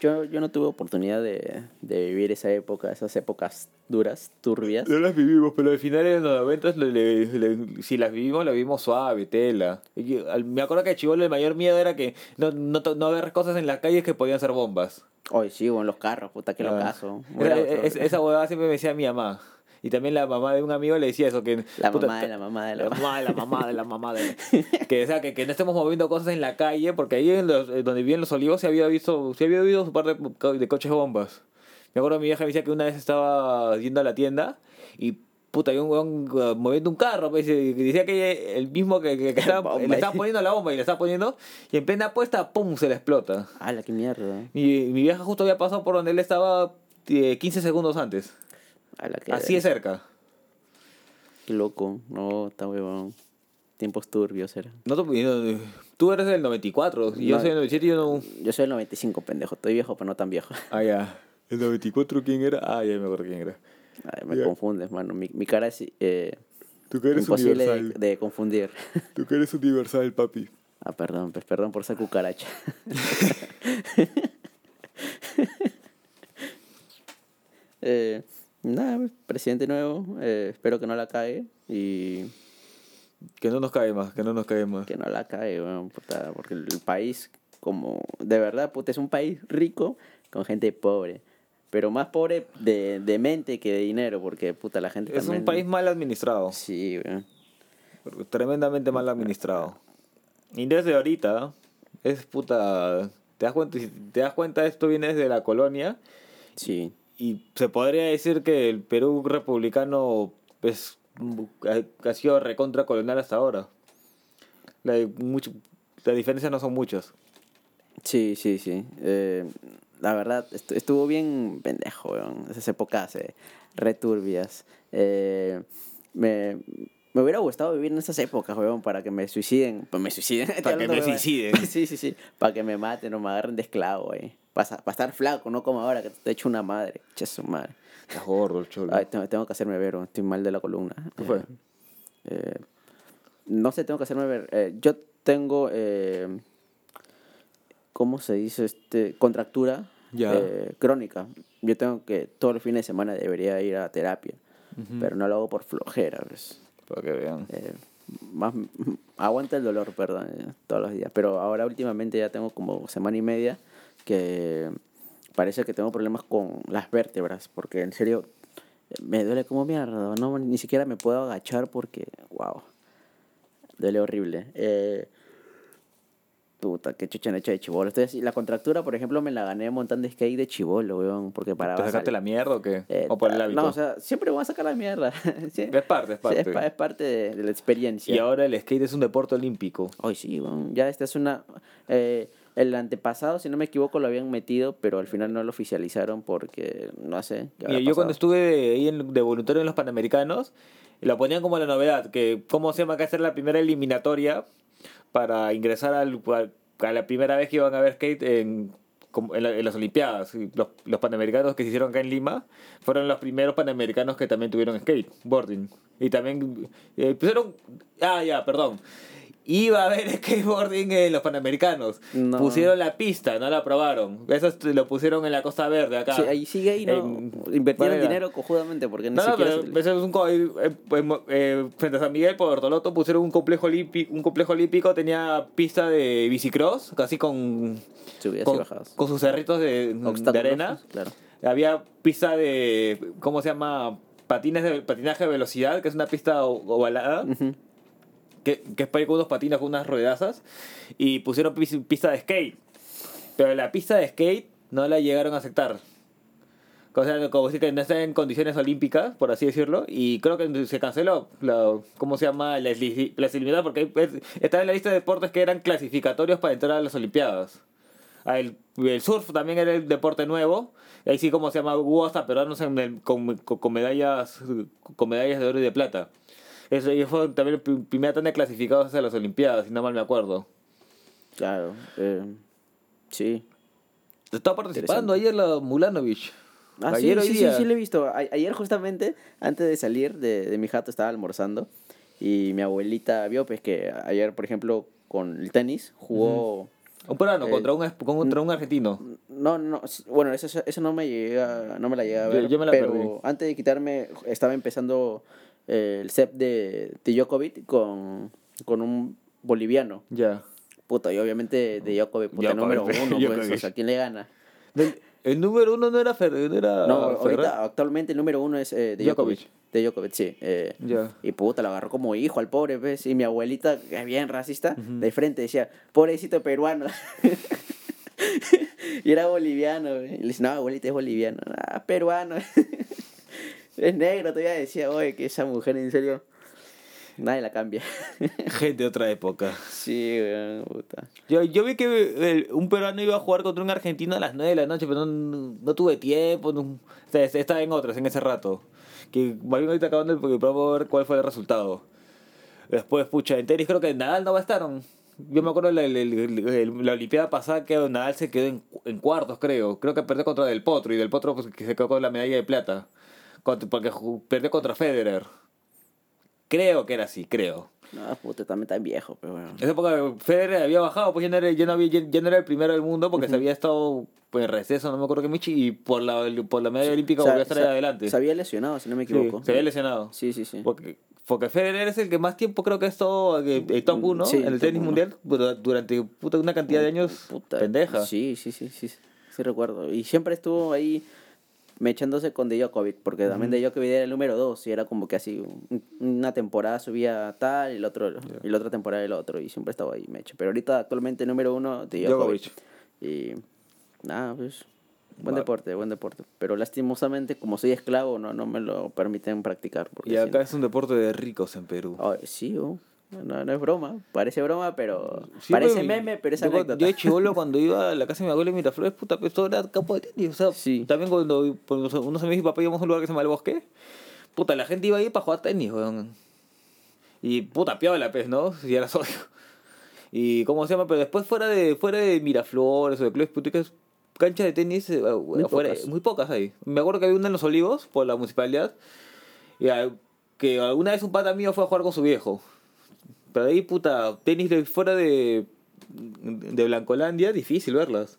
Yo, yo no tuve oportunidad de, de vivir esa época, esas épocas duras, turbias. No las vivimos, pero al final de los 90 le- le- le- si las vivimos, las vivimos suave, tela. Y al- me acuerdo que Chivolo el mayor miedo era que no, no, no ver cosas en las calles que podían ser bombas. Hoy sí, en los carros, puta, que lo Ah. caso. Esa, es- esa huevada siempre me decía mi mamá. Y también la mamá de un amigo le decía eso, que... La puta, mamá de la mamá de la la mamá. de la mamá de la mamá de que, o sea, que, que no estemos moviendo cosas en la calle, porque ahí en los, eh, donde viven los olivos se había visto, se había habido un par de, de coches bombas. Me acuerdo mi vieja me decía que una vez estaba yendo a la tienda y puta, había un weón uh, moviendo un carro, pues, y decía que el mismo que, que, que estaba, le estaba poniendo la bomba y le estaba poniendo, y en plena puesta, ¡pum! se le explota. ¡Hala, qué mierda! Mi, mi vieja justo había pasado por donde él estaba eh, 15 segundos antes. ¡Hala, qué, Así de cerca. qué loco! No, está huevón. Tiempos turbios era. No, tú, no, tú eres del 94 y yo No. soy del 97 y yo no... Yo soy el 95, pendejo. Estoy viejo, pero no tan viejo. Ah, ya. ¿El 94 quién era? Ah, ya me acuerdo quién era. Ay, me Ya. confundes, mano. Mi, mi cara es eh, Tú que imposible de, de confundir. Tú que eres universal, papi. Ah, perdón, pues perdón por ser cucaracha. eh, nada, pues, presidente nuevo. eh, espero que no la cague y Que no nos cae más, que no nos cae más. que no la cague, weón, puta, porque el país, como de verdad, puta, es un país rico con gente pobre. Pero más pobre de, de mente que de dinero, porque puta, la gente Es también... un país mal administrado. Sí, weón. Tremendamente mal administrado. Y desde ahorita, es puta... ¿Te das cuenta? Si te das cuenta, esto viene desde la colonia. Sí. Y se podría decir que el Perú republicano es, ha, sido recontra colonial hasta ahora. La, mucho, las diferencias no son muchas. Sí, sí, sí. Eh, la verdad, estu- estuvo bien pendejo, weón. Esas épocas eh, returbias. Eh, me, me hubiera gustado vivir en esas épocas, weón, para que me suiciden. Pues me suiciden. Para que me suiciden. Sí, sí, sí. Para que me maten o me agarren de esclavo, güey. Para, estar flaco, no como ahora que te he hecho una madre. Che, su madre. Estás gordo, el cholo. Ay, tengo, tengo que hacerme ver, estoy mal de la columna. ¿Qué fue? Eh, eh, no sé, tengo que hacerme ver. Eh, yo tengo, eh, ¿cómo se dice? este Contractura Ya. eh, crónica. Yo tengo que, todos los fines de semana debería ir a terapia, pero no lo hago por flojera, ¿ves? Para que vean. Eh, más, aguanta el dolor, perdón, todos los días. Pero ahora últimamente ya tengo como semana y media que parece que tengo problemas con las vértebras, porque en serio me duele como mierda, no, ni siquiera me puedo agachar porque, wow, duele horrible. Eh, puta, qué chucha de chivolo. Entonces, la contractura, por ejemplo, me la gané montando skate de chivolo, weón, porque para... ¿Te sacaste la mierda o qué? Eh, ¿O por el hábito? No, o sea, siempre voy a sacar la mierda. Sí. es parte, es Sí, parte. es, pa- es parte de, de la experiencia. Y ahora el skate es un deporte olímpico. Hoy sí, weón, ya esta es una... eh, el antepasado, si no me equivoco, lo habían metido, pero al final no lo oficializaron porque, no sé. qué habrá Y yo cuando estuve ahí en- de voluntario en los Panamericanos, lo ponían como la novedad, que cómo se llama que hacer la primera eliminatoria para ingresar al, a la primera vez que iban a ver skate en, en, la- en las Olimpiadas. Los, los Panamericanos que se hicieron acá en Lima fueron los primeros Panamericanos que también tuvieron skateboarding. Y también eh, pusieron... Ah, ya, perdón. Iba a haber skateboarding en los Panamericanos. No. Pusieron la pista, no la aprobaron. Eso lo pusieron en la Costa Verde acá. Sí, ahí sigue ahí, ¿no? En- Varela. dinero cojudamente porque ni No, no, siquiera... pero se- eso es un eh, eh, eh, frente a San Miguel por Ortoloto pusieron un complejo olímpico, un complejo olímpico tenía pista de bicicross, casi con Subidas y con, bajadas. con sus cerritos de, arena. Claro. Había pista de ¿cómo se llama? patines de patinaje de velocidad, que es una pista ovalada. Ujú. Que, que es para ir con unos patines con unas ruedazas y pusieron pis- pista de skate. Pero la pista de skate no la llegaron a aceptar. O sea, como decir que no está en condiciones olímpicas, por así decirlo, y creo que se canceló, la, ¿cómo se llama? Las eliminadas, porque estaba en la lista de deportes que eran clasificatorios para entrar a las Olimpiadas. Ah, El, surf también era el deporte nuevo, ahí sí, como se llama, hubo hasta peruanos en con- con medallas, con medallas de oro y de plata. Eso y fue también el pr- primer tan de clasificados hacia las Olimpiadas, si no mal me acuerdo. Claro. eh, sí. Estaba participando ayer la Mulanovic. Ah, ayer sí, hoy sí, día. sí, sí, lo he visto. A- ayer justamente, antes de salir de, de mi jato, estaba almorzando y mi abuelita vio pues que ayer, por ejemplo, con el tenis jugó... Un peruano Eh, contra, un, contra un argentino. No, no, bueno, eso, eso- no me llega, no me la llega a Yo- ver, yo me la pero perdí. antes de quitarme, estaba empezando el set de, de Djokovic con, con un boliviano. Ya. Puta, y obviamente de Djokovic, puta, Djokovic, número uno, pues, o sea, ¿quién le gana? El, el número uno no era Fer, no era No, Ferrer. ahorita, actualmente el número uno es eh, de Djokovic. Djokovic. De Djokovic, sí. eh, Ya. Y puta, lo agarró como hijo al pobre, ¿ves? Y mi abuelita, que es bien racista, de frente decía, pobrecito peruano. y era boliviano, güey. Y le dice, no, abuelita es boliviano. Ah, peruano. es negro, todavía decía, oye, que esa mujer, en serio, nadie la cambia. Gente de otra época. sí, güey, puta. Yo, yo vi que el- un peruano iba a jugar contra un argentino a las 9 de la noche, pero no, no tuve tiempo. No, o sea, estaba en otras en ese rato. Que más bien ahorita acabando el programa a ver cuál fue el resultado. Después, pucha, en tenis creo que Nadal no va a estar. ¿no? Yo me acuerdo de la, la- la- la- la Olimpiada pasada que Nadal se quedó en, en cuartos, creo. Creo que perdió contra Del Potro y Del Potro pues, que se quedó con la medalla de plata. Porque perdió contra Federer. Creo que era así, creo. No, puta, también tan viejo, pero bueno. En esa época Federer había bajado, pues ya no era, ya no había- ya- no era el primero del mundo porque se había estado pues, en receso, no me acuerdo qué Michi, y por la, por la medalla olímpica Sa- volvió a estar sa- adelante. Se había lesionado, si no me Sí, equivoco. se había lesionado. Sí, sí, sí. Porque, porque Federer es el que más tiempo creo que ha estado eh, top 1 Sí, en el tenis uno. mundial dura- durante puta, una cantidad de años Puta, pendeja. Sí, sí, sí, sí, sí recuerdo. Y siempre estuvo ahí mechándose con De Djokovic, porque también De Djokovic era el número dos y era como que así, un- una temporada subía tal y, el otro, y la otra temporada el otro, y siempre estaba ahí mecha. Pero ahorita actualmente el número uno De Djokovic. Y nada, pues, buen Va. deporte, buen deporte. Pero lastimosamente, como soy esclavo, no, no me lo permiten practicar. Porque Y acá es un deporte de ricos en Perú. Ay, sí, oh, no, no es broma, parece broma, pero Sí, parece pues, meme, pero es yo, anécdota. Yo de chivolo cuando iba a la casa de mi abuelo en Miraflores, puta, pues todo era campo de tenis. O sea, Sí. también cuando cuando unos amigos y papá íbamos a un lugar que se llama El Bosque, puta, la gente iba ahí para jugar tenis, weón. Y puta piola, pues, ¿no? Si era soy. Y cómo se llama, pero después fuera de fuera de Miraflores o de clubes puticas, canchas de tenis eh, afuera- pocas. muy pocas hay. Me acuerdo que había una en Los Olivos por la municipalidad y a- que alguna vez un pata mío fue a jugar con su viejo. Pero ahí puta, tenis de fuera de de Blancolandia, difícil verlas.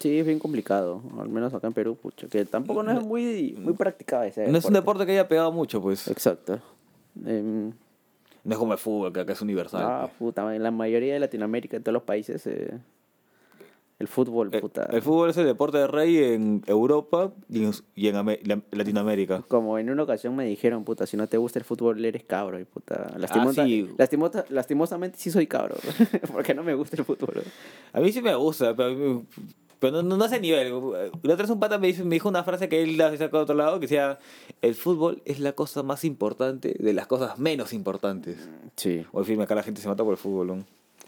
Sí, es bien complicado, al menos acá en Perú, pucha, que tampoco no es muy, muy practicado ese No es un deporte que haya pegado mucho, pues. Exacto. Em, No es como el fútbol, que acá es universal. ah, puta, en la mayoría de Latinoamérica, en todos los países, eh, el fútbol, Eh, puta. El fútbol es el deporte de rey en Europa y en, y en Latinoamérica. Como en una ocasión me dijeron, puta, si no te gusta el fútbol, eres cabro. Y puta, lastimosa- Ah, sí. lastimosa- lastimosamente sí soy cabro, porque no me gusta el fútbol. A mí sí me gusta, pero, pero no, no ese nivel. La otra vez un pata me, dice- me dijo una frase que él la sacado de otro lado, que decía, el fútbol es la cosa más importante de las cosas menos importantes. Sí, Hoy firme acá la gente se mata por el fútbol. ¿no?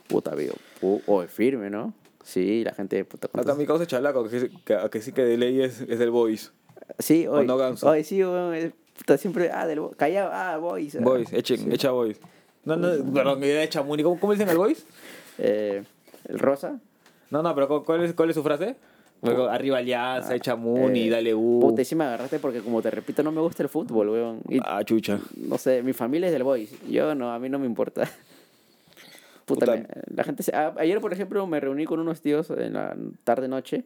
puta, vivo. Pu- O firme, ¿no? Sí, la gente, puta. ¿cuántos- mi causa es chalaco, que, sí- que, que sí que de ley es, es del boys. Sí, hoy. no ganso. Hoy sí, es- puta, siempre, ah, del callado, ah, boys. ah. Boys, echen, echa boys. No, no, perdón, era echa Muni. ¿Cómo, ¿Cómo dicen al boys? Eh, el rosa. No, no, pero ¿cu- ¿cuál es, cuál es su frase? Arriba Alianza, echa Muni, Eh, dale U. Puta, sí me agarraste porque, como te repito, no me gusta el fútbol, weón. Y, Ah, chucha. no sé, mi familia es del boys. Yo no, a mí no me importa. Puta, Puta. me- la gente se... a- ayer, por ejemplo, me reuní con unos tíos en la tarde-noche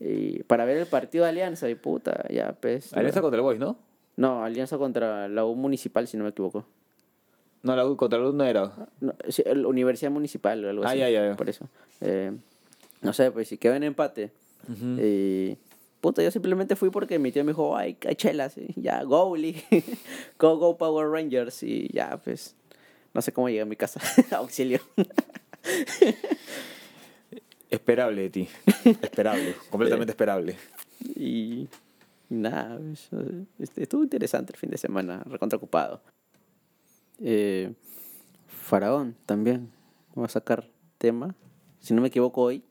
y para ver el partido de Alianza y puta, ya, pues... Alianza contra el boys, ¿no? No, Alianza contra la U Municipal, si no me equivoco. No, la U contra la U no era. No, sí, el- Universidad Municipal o algo Ah, así. ya, ya, ya. Por eso. Eh, no sé, pues si quedó en empate. Y... Puta, yo simplemente fui porque mi tío me dijo, ay, hay chelas, y ya, go, Lee. go, go Power Rangers, y ya, pues, no sé cómo llegué a mi casa, auxilio. Esperable de ti. Esperable. completamente esperable. y, y nada, estuvo interesante el fin de semana, recontra ocupado. Eh, Faraón también, va a sacar tema, si no me equivoco hoy,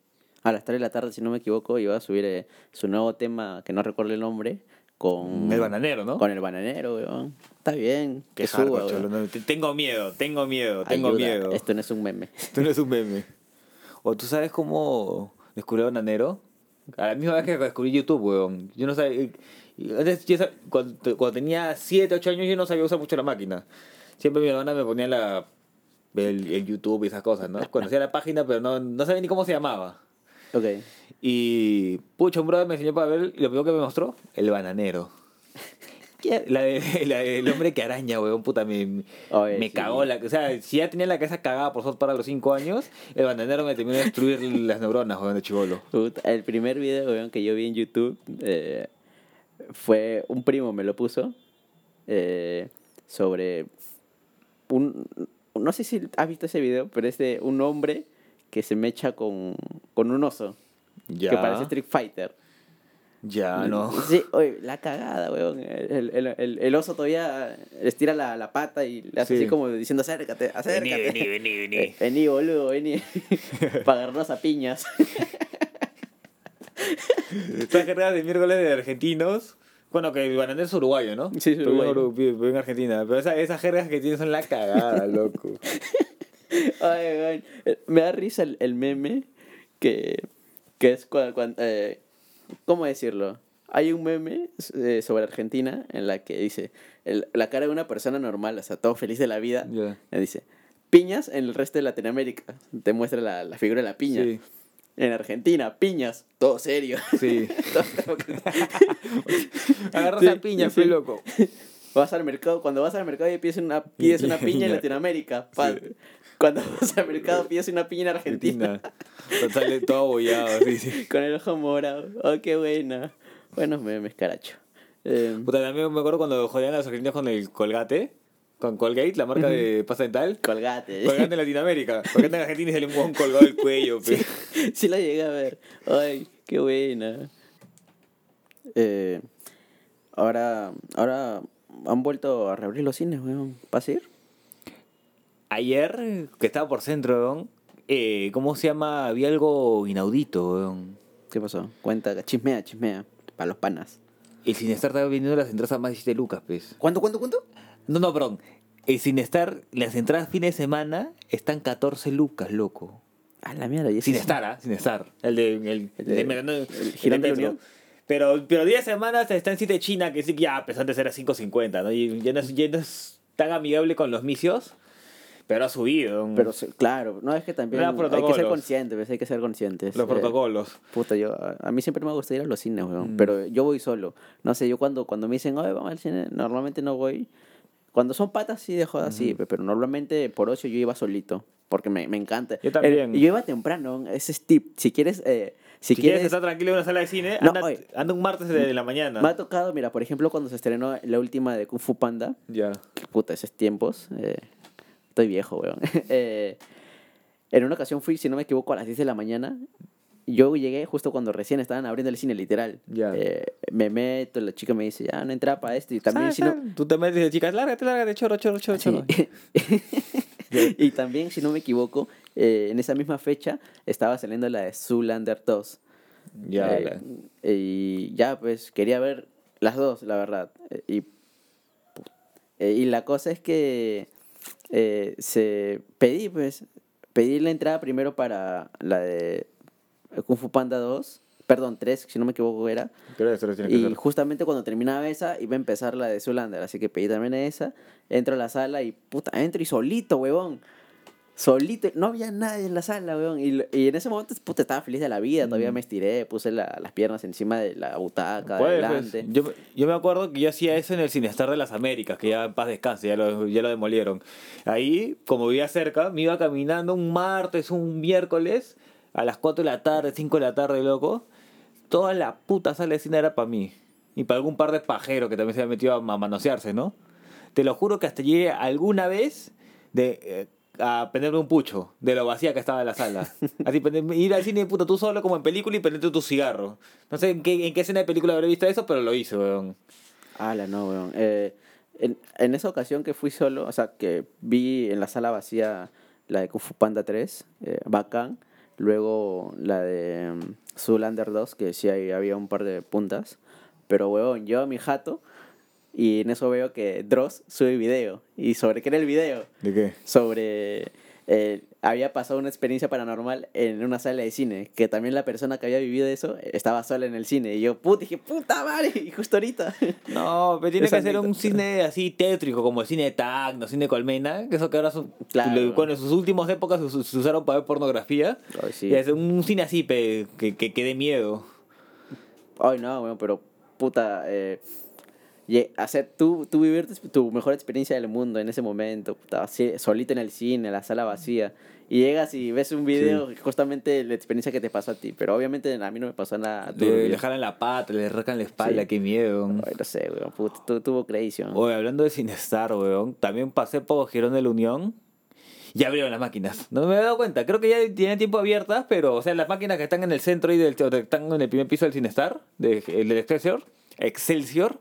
a las 3 de la tarde, si no me equivoco, iba a subir eh, su nuevo tema, que no recuerdo el nombre, con... El bananero, ¿no? Con el bananero, weón. Está bien, que Qué suba, hardcore, weón. cholo, no, te- Tengo miedo, tengo miedo, tengo Ayuda, miedo. Esto no es un meme. Esto no es un meme. O tú sabes cómo descubrí a Bananero. A la misma vez que descubrí YouTube, weón. Yo no sabía. Antes, yo cuando, cuando tenía 7, 8 años, yo no sabía usar mucho la máquina. Siempre mi hermana me ponía la, el, el YouTube y esas cosas, ¿no? Conocía la página, pero no, no sabía ni cómo se llamaba. Ok. Y, pucha, un brother me enseñó para ver, y lo primero que me mostró, el bananero. La de- la del hombre que araña, weón, puta, me, Oye, me sí. cagó la... O sea, si ya tenía la cabeza cagada por South Park a los 5 años, el bananero me terminó de destruir las neuronas, weón, de chivolo. El primer video weón, que yo vi en YouTube eh, fue un primo me lo puso eh, sobre un no sé si has visto ese video, pero es de un hombre que se mecha con, con un oso Ya, que parece Street Fighter. ya, no. Sí, oye, la cagada, weón. El, el, el, el oso todavía estira la, la pata y le hace Sí. así como diciendo acércate, acércate. Vení, vení, vení, vení. Eh, Vení, boludo, vení. Para agarrarnos a piñas. Estas carreras de miércoles de argentinos. Bueno, que bananero es uruguayo, ¿no? Sí, es Pero uruguayo. Vive en Argentina. Pero esa- esas jergas que tienen son la cagada, loco. Ay, ay, eh, Me da risa el, el meme que, que es cuando, ¿Cómo decirlo? Hay un meme eh, sobre Argentina en la que dice el- la cara de una persona normal, o sea, todo feliz de la vida. Le Dice, piñas en el resto de Latinoamérica. Te muestra la, la figura de la piña. Sí, En Argentina, piñas, todo serio. sí. Agarras Sí, a piña, sí. loco. vas al mercado, cuando vas al mercado y pides una, pides una piña en. Latinoamérica. pa-. Cuando vas al mercado pides una piña en Argentina. Argentina. Sale todo abollado, sí, sí. Con el ojo morado. Oh, qué buena. Buenos memes, caracho. Eh, Puta, también me acuerdo cuando jodían a los argentinos con el Colgate. Con Colgate, la marca de pasta dental. colgate. Colgate en Latinoamérica. Colgate en Argentina y sale un huevón colgado del cuello. pe. sí la llegué a ver. Ay, qué buena. Eh, ahora, ahora han vuelto a reabrir los cines, weón. ¿Vas a ir? Ayer, que estaba por centro, weón, eh, ¿cómo se llama? Había algo inaudito, weón. ¿Qué pasó? Cuenta, chismea, chismea. Para los panas. El Cinestar estaba vendiendo las entradas a más de 7 lucas, pues. ¿Cuánto, cuánto, cuánto? No, no, perdón. el Cinestar, las entradas fin de semana están 14 lucas, loco. A la mierda. y Sin es- estar, ¿ah? Sin estar. El de. El, El de- el el Girón de. Unión. Pero, pero 10 semanas está en Cite China, que sí que ya, a pesar de ser a 5.50, ¿no? Y ya no, es, ya no es tan amigable con los misios, pero ha subido. Pero claro, no es que también hay que ser conscientes, hay que ser conscientes. los Eh, protocolos. Puta, yo, a mí siempre me gusta ir a los cines, weón. Mm. Pero yo voy solo. No sé, yo cuando, cuando me dicen, oye, vamos al cine, normalmente no voy. Cuando son patas, sí, de joda, sí. pe- Pero normalmente por ocio yo iba solito. Porque me, me encanta. Yo también. El- y yo iba temprano, ese es tip. Si quieres, eh, si, Si, quieres, estar tranquilo en una sala de cine, No, anda, oye. anda un martes de la mañana. me ha tocado, mira, por ejemplo, cuando se estrenó la última de Kung Fu Panda. Ya. Puta, esos tiempos. eh, estoy viejo, weón. Eh, en una ocasión fui, si no me equivoco, a las 10 de la mañana. Yo llegué justo cuando recién estaban abriendo el cine, literal. Ya. Eh, me meto, la chica me dice, ya, no entra para esto. Y también, Ah, si no... ah, Tú te metes y dices, chicas, lárgate, lárgate, choro, choro, choro, choro. Y también, si no me equivoco, eh, en esa misma fecha estaba saliendo la de Zoolander 2. Ya, Eh, y ya, pues, quería ver las dos, la verdad. Eh, Y, eh, y la cosa es que eh, se pedí, pues, pedí la entrada primero para la de Kung Fu Panda 2, perdón, 3, si no me equivoco era. Que Y justamente cuando terminaba esa, iba a empezar la de Zoolander, así que pedí también esa. Entro a la sala y, puta, entro y solito, huevón. Solito, no había nadie en la sala, weón. Y, y en ese momento, puta, estaba feliz de la vida. Todavía me estiré, puse la- las piernas encima de la butaca, Puede, adelante. pues. Yo, yo me acuerdo que yo hacía eso en el Cinestar de las Américas, que ya en paz descanse, ya lo, ya lo demolieron. Ahí, como vivía cerca, me iba caminando un martes, un miércoles, a las 4 de la tarde, 5 de la tarde, loco. Toda la puta sala de cine era para mí. Y para algún par de pajeros que también se habían metido a ma- manosearse, ¿no? Te lo juro que hasta llegué alguna vez de, eh, a prenderme un pucho de lo vacía que estaba la sala. Así, ir al cine, puta, tú solo como en película y prenderte tu cigarro. No sé en qué, en qué escena de película habré visto eso, pero lo hice, weón. Ala, no, weón. Eh, en, en esa ocasión que fui solo, o sea, que vi en la sala vacía la de Kung Fu Panda 3, eh, bacán. Luego la de um, Zoolander 2, que sí ahí había un par de puntas. Pero, weón, yo a mi jato y en eso veo que Dross sube video. ¿Y sobre qué era el video? ¿De qué? Sobre... eh, había pasado una experiencia paranormal en una sala de cine, que también la persona que había vivido eso estaba sola en el cine. Y yo, puta, dije, puta madre, y justo ahorita. No, pero tiene que ser un cine así tétrico, como el cine de Tacno, cine de Colmena, que eso que ahora son, Claro. bueno, en sus últimas épocas se, usaron para ver pornografía. Ay, sí. Y es un cine así, pe, que, que, que dé miedo. Ay, no, weón, pero puta, eh, hacer tú, tú vivir tu, mejor experiencia del mundo en ese momento, puta, así, solito en el cine, la sala vacía, y llegas y ves un video, justamente la experiencia que te pasó a ti, pero obviamente a mí no me pasó nada. Le, le jalan la pata, le rascan la espalda, Sí. qué miedo. Ay, no sé, weón, puta, tu- tuvo crazy, weón. Oye, hablando de Cinestar, weón, también pasé por Girón de la Unión. Y abrieron las máquinas. No me he dado cuenta. Creo que ya tienen tiempo abiertas, pero, o sea, las máquinas que están en el centro y del, están en el primer piso del Cinestar, de, el del Excelsior, Excelsior,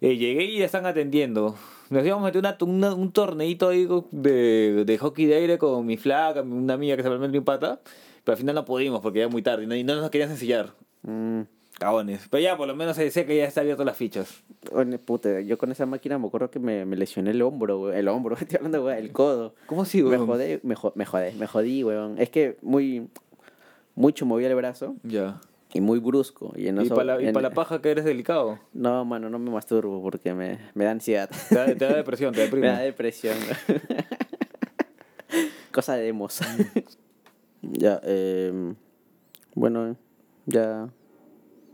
eh, llegué y ya están atendiendo. Nos íbamos a meter una, una- un torneito ahí de, de hockey de aire con mi flaca, una amiga que se llama mi pata, pero al final no pudimos porque ya muy tarde y no, y no nos querían ensillar. Mm, Cagones. Pero ya, por lo menos se sé que ya está abierto las fichas. oye, puta, yo con esa máquina me acuerdo que me, me lesioné el hombro, weón, el hombro, estoy hablando, weón, el codo. ¿Cómo así, Me weón? jodé, me, jo- me jodé, me jodí, weón. Es que muy, mucho movía el brazo Ya. Y muy brusco. Y, en Y eso- para la, y en- pa' la paja que eres delicado. No, mano, no me masturbo porque me, me da ansiedad. Te da, te da depresión, te me da deprime. depresión. Cosa de demos. Ya, eh, bueno, ya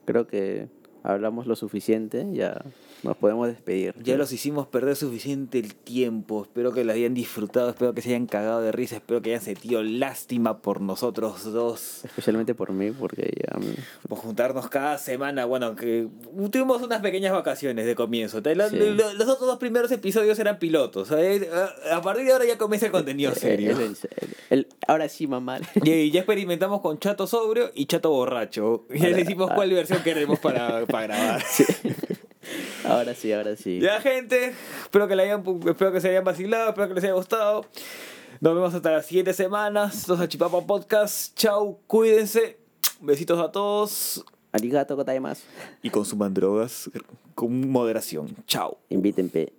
creo que hablamos lo suficiente. Ya nos podemos despedir. Ya los hicimos perder suficiente el tiempo. Espero que la hayan disfrutado, espero que se hayan cagado de risa, espero que hayan sentido lástima por nosotros dos. Especialmente por mí, porque ya... me- Por juntarnos cada semana. Bueno, que tuvimos unas pequeñas vacaciones de comienzo. Los, Sí. los- los otros dos primeros episodios eran pilotos. ¿sabes? A partir de ahora ya comienza el contenido serio. El- el- el- ahora sí, mamá. Y ya experimentamos con Chato sobrio y Chato borracho. Ya decimos cuál versión queremos para, para grabar. ahora sí, ahora sí. Ya, gente, espero que, hayan, espero que se hayan vacilado, espero que les haya gustado. Nos vemos hasta las siguientes semanas. Los Chipapa Podcast. Chau, cuídense. Besitos a todos. Arigato, más Y consuman drogas con moderación. Chao. Invítenme.